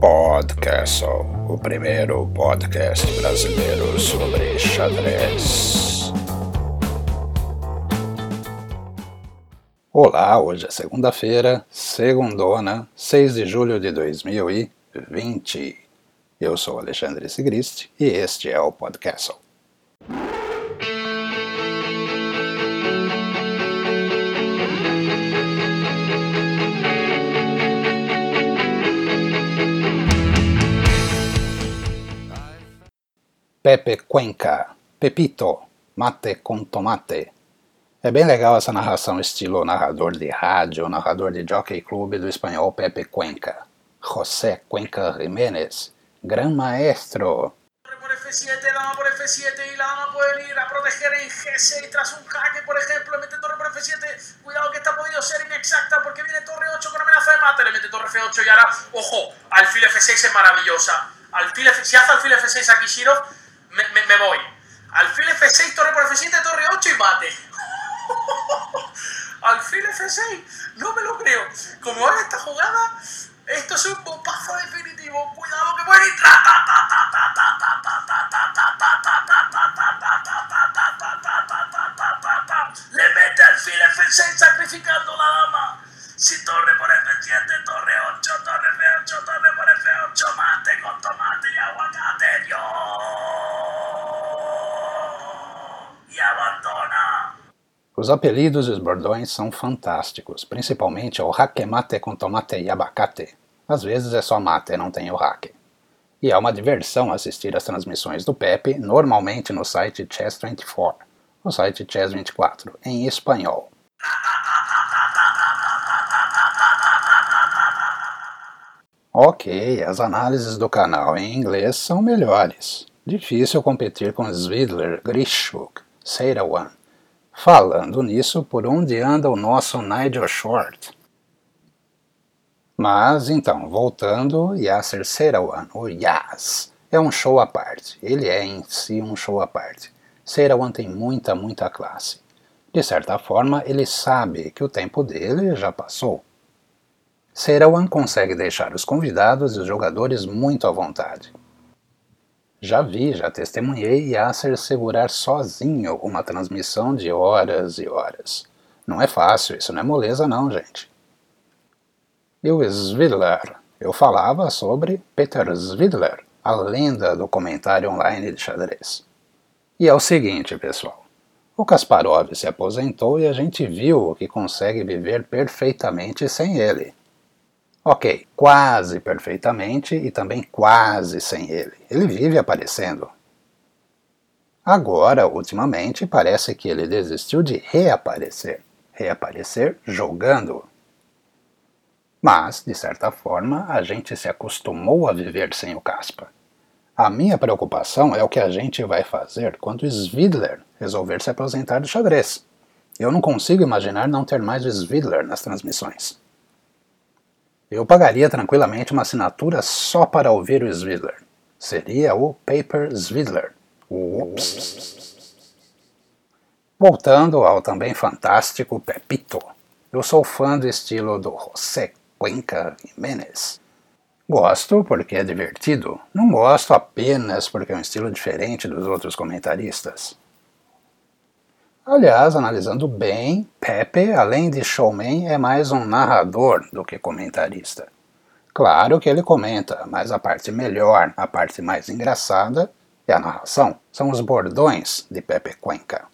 Podcastle, o primeiro podcast brasileiro sobre xadrez. Olá, hoje é segunda-feira, segundona, 6 de julho de 2020. Eu sou Alexandre Sigrist e este é o Podcastle. Pepe Cuenca, Pepito, Mate com Tomate. É bem legal essa narração estilo narrador de rádio, narrador de Jockey Club do espanhol Pepe Cuenca. José Cuenca Jiménez, gran maestro. por F7, dama por F7 y la dama puede ir a proteger en G6 tras un jaque, por ejemplo, le mete torre por F7, cuidado que esta ha podido ser inexacta porque viene torre 8 con amenaza de mate, le mete torre F8 y ahora, ojo, alfil F6 es maravillosa, alfil F, si hace alfil F6 aquí Shirov, me, me, me voy. Alfil F6, torre por F7, torre 8 y mate. Alfil F6, no me lo creo. Como ahora esta jugada, esto es un bombazo definitivo. Cuidado que puede ir. Le mete alfil F6 sacrificando la dama. Si torre por F7, torre 8, torre F8, torre por F8, Os apelidos e os bordões são fantásticos, principalmente o jaque mate com tomate e abacate. Às vezes é só mate, não tem o jaque. E é uma diversão assistir às transmissões do Pepe, normalmente no site Chess24, o site Chess24, em espanhol. Ok, as análises do canal em inglês são melhores. Difícil competir com Svidler, Grishuk, Seirawan. Falando nisso, por onde anda o nosso Nigel Short? Mas então, voltando, Yasser Seirawan, o Yas, é um show à parte. Ele é em si um show à parte. Seirawan tem muita, muita classe. De certa forma, ele sabe que o tempo dele já passou. Seirawan consegue deixar os convidados e os jogadores muito à vontade. Já vi, já testemunhei Yasser segurar sozinho uma transmissão de horas e horas. Não é fácil, isso não é moleza não, gente. E o Svidler, eu falava sobre Peter Svidler, a lenda do comentário online de xadrez. E é o seguinte, pessoal. O Kasparov se aposentou e a gente viu que consegue viver perfeitamente sem ele. Ok, quase perfeitamente e também quase sem ele. Ele vive aparecendo. Agora, ultimamente, parece que ele desistiu de reaparecer. Reaparecer jogando. Mas, de certa forma, a gente se acostumou a viver sem o Caspa. A minha preocupação é o que a gente vai fazer quando Svidler resolver se aposentar do xadrez. Eu não consigo imaginar não ter mais Svidler nas transmissões. Eu pagaria tranquilamente uma assinatura só para ouvir o Svidler. Seria o Paper Svidler. Ups. Voltando ao também fantástico Pepito. Eu sou fã do estilo do José Cuenca Jiménez. Gosto porque é divertido, não gosto apenas porque é um estilo diferente dos outros comentaristas. Aliás, analisando bem, Pepe, além de showman, é mais um narrador do que comentarista. Claro que ele comenta, mas a parte melhor, a parte mais engraçada, é a narração. São os bordões de Pepe Cuenca.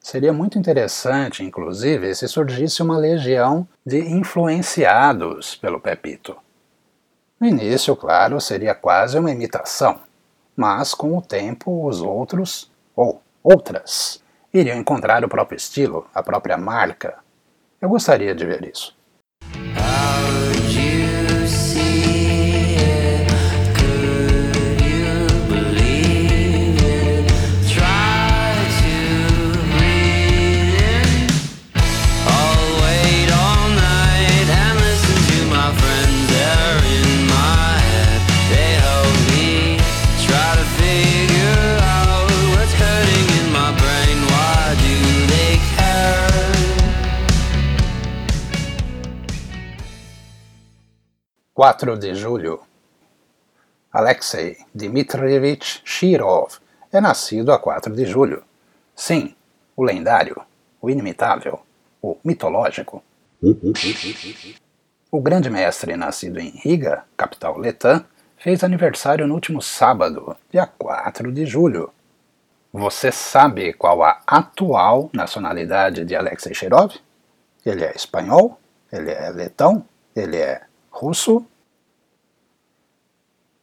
Seria muito interessante, inclusive, se surgisse uma legião de influenciados pelo Pepito. No início, claro, seria quase uma imitação, mas com o tempo os outros, ou outras, iriam encontrar o próprio estilo, a própria marca. Eu gostaria de ver isso. 4 de julho. Alexei Dmitrievich Shirov é nascido a 4 de julho. Sim, o lendário, o inimitável, o mitológico. O grande mestre, nascido em Riga, capital letã, fez aniversário no último sábado, dia 4 de julho. Você sabe qual a atual nacionalidade de Alexei Shirov? Ele é espanhol? Ele é letão? Ele é russo?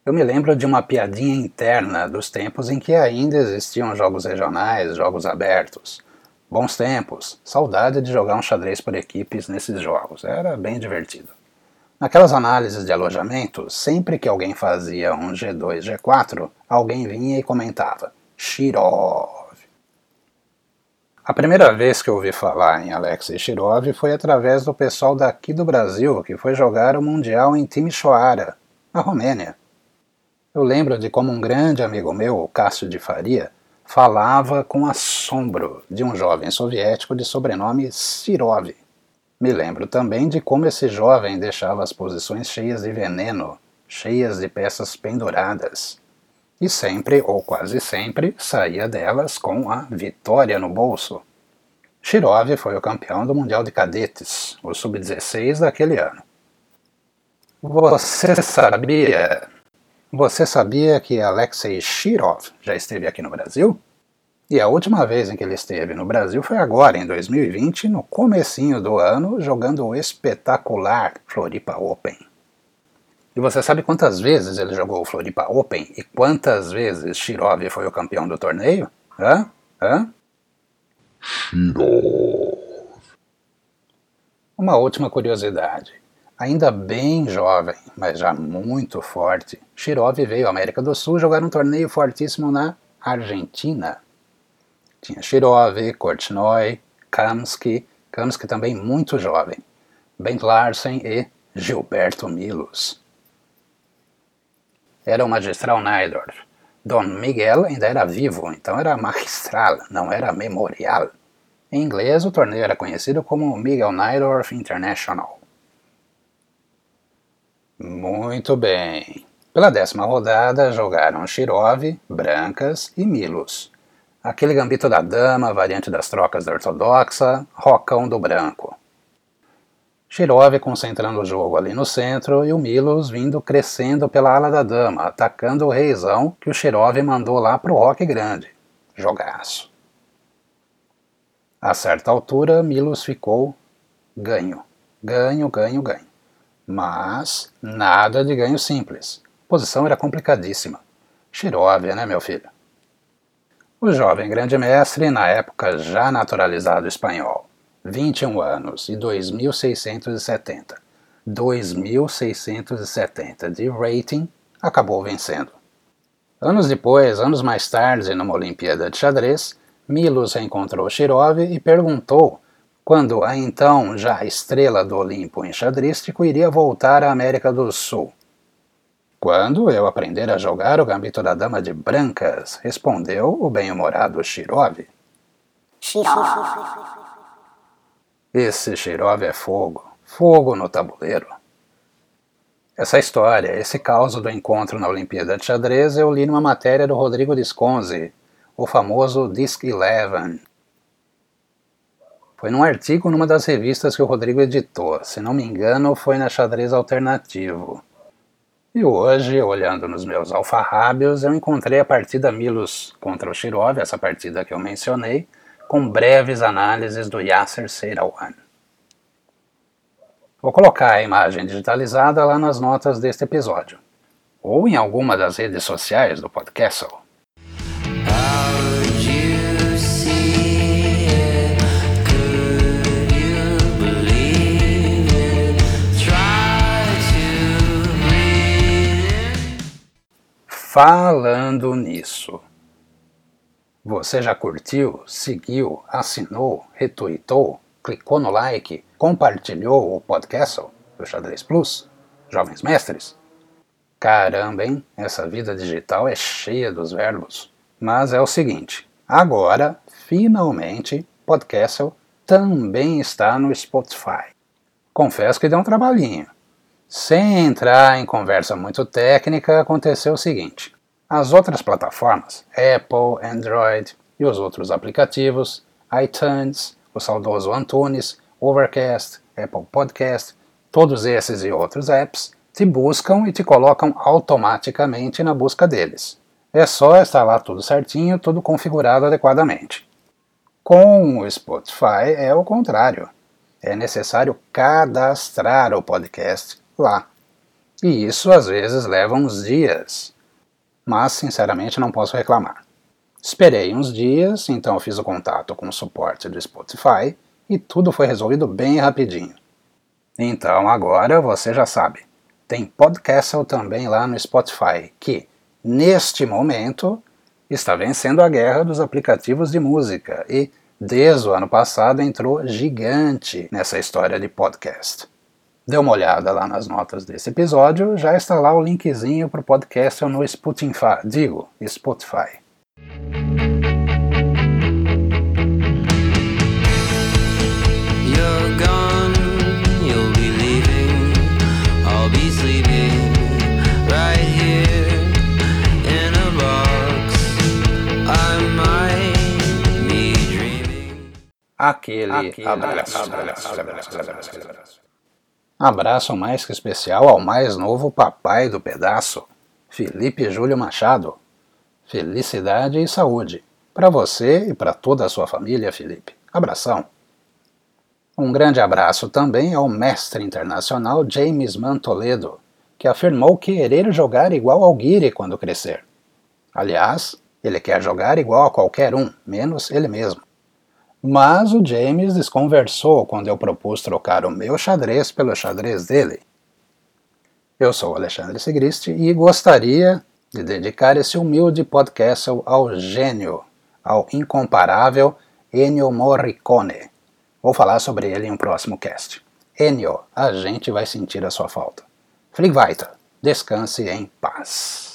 Eu me lembro de uma piadinha interna dos tempos em que ainda existiam jogos regionais, jogos abertos. Bons tempos, saudade de jogar um xadrez por equipes nesses jogos, era bem divertido. Naquelas análises de alojamento, sempre que alguém fazia um G2, G4, alguém vinha e comentava Shirov. A primeira vez que ouvi falar em Alexei Shirov foi através do pessoal daqui do Brasil que foi jogar o Mundial em Timișoara, na Romênia. Eu lembro de como um grande amigo meu, Cássio de Faria, falava com assombro de um jovem soviético de sobrenome Sirov. Me lembro também de como esse jovem deixava as posições cheias de veneno, cheias de peças penduradas. E sempre, ou quase sempre, saía delas com a vitória no bolso. Shirov foi o campeão do Mundial de Cadetes, o Sub-16 daquele ano. Você sabia você sabia que Alexei Shirov já esteve aqui no Brasil? E a última vez em que ele esteve no Brasil foi agora, em 2020, no comecinho do ano, jogando o espetacular Floripa Open. E você sabe quantas vezes ele jogou o Floripa Open e quantas vezes Shirov foi o campeão do torneio? Hã? Hã? Shirov. Uma última curiosidade. Ainda bem jovem, mas já muito forte, Shirov veio à América do Sul jogar um torneio fortíssimo na Argentina. Tinha Shirov, Korchnoi, Kamsky, Kamsky também muito jovem, Bent Larsen e Gilberto Milos. Era o magistral Najdorf. Dom Miguel ainda era vivo, então era magistral, não era memorial. Em inglês, o torneio era conhecido como Miguel Najdorf International. Muito bem. Pela décima rodada jogaram Shirov, Brancas e Milos. Aquele gambito da dama, variante das trocas da ortodoxa, Rocão do Branco. Shirov concentrando o jogo ali no centro e o Milos vindo crescendo pela ala da dama, atacando o reizão que o Shirov mandou lá pro roque grande. Jogaço. A certa altura, Milos ficou ganho. Ganho, ganho, ganho. Mas nada de ganho simples. A posição era complicadíssima. Xiróvia, né, meu filho? O jovem grande mestre, na época já naturalizado espanhol, 21 anos e 2.670. 2.670 de rating, acabou vencendo. Anos depois, anos mais tarde, numa Olimpíada de xadrez, Milos reencontrou Shirov e perguntou quando a então já estrela do Olimpo enxadrístico iria voltar à América do Sul. Quando eu aprender a jogar o gambito da dama de brancas, respondeu o bem-humorado Shirov. Esse Shirov é fogo, fogo no tabuleiro. Essa história, esse caos do encontro na Olimpíada de Xadrez, eu li numa matéria do Rodrigo Disconzi, o famoso Disc Eleven, foi num artigo numa das revistas que o Rodrigo editou, se não me engano foi na Xadrez Alternativo. E hoje, olhando nos meus alfarrábios, eu encontrei a partida Milos contra o Shirov, essa partida que eu mencionei, com breves análises do Yasser Seirawan. Vou colocar a imagem digitalizada lá nas notas deste episódio, ou em alguma das redes sociais do podcast. Falando nisso, você já curtiu, seguiu, assinou, retweetou, clicou no like, compartilhou o podcast do Xadrez Plus? Jovens Mestres? Caramba, hein? Essa vida digital é cheia dos verbos. Mas é o seguinte, agora, finalmente, podcast também está no Spotify. Confesso que deu um trabalhinho. Sem entrar em conversa muito técnica, aconteceu o seguinte: as outras plataformas, Apple, Android e os outros aplicativos, iTunes, o saudoso Antunes, Overcast, Apple Podcast, todos esses e outros apps te buscam e te colocam automaticamente na busca deles. É só instalar tudo certinho, tudo configurado adequadamente. Com o Spotify é o contrário. É necessário cadastrar o podcast lá. E isso às vezes leva uns dias. Mas sinceramente não posso reclamar. Esperei uns dias, então fiz o contato com o suporte do Spotify e tudo foi resolvido bem rapidinho. Então agora você já sabe, tem Podcastle também lá no Spotify, que, neste momento, está vencendo a guerra dos aplicativos de música e, desde o ano passado, entrou gigante nessa história de podcast. Dê uma olhada lá nas notas desse episódio, já está lá o linkzinho para o podcast no Spotify, digo, Spotify. Aquele, Aquele abraço. Abraço, abraço, abraço, abraço mais que especial ao mais novo papai do pedaço, Felipe Júlio Machado. Felicidade e saúde para você e para toda a sua família, Felipe. Abração. Um grande abraço também ao mestre internacional James Mantoledo, que afirmou querer jogar igual ao Guiri quando crescer. Aliás, ele quer jogar igual a qualquer um, menos ele mesmo. Mas o James desconversou quando eu propus trocar o meu xadrez pelo xadrez dele. Eu sou Alexandre Segristi e gostaria de dedicar esse humilde podcast ao gênio, ao incomparável Ennio Morricone Vou falar sobre ele em um próximo cast. Enio, a gente vai sentir a sua falta. Flieg weiter. Descanse em paz.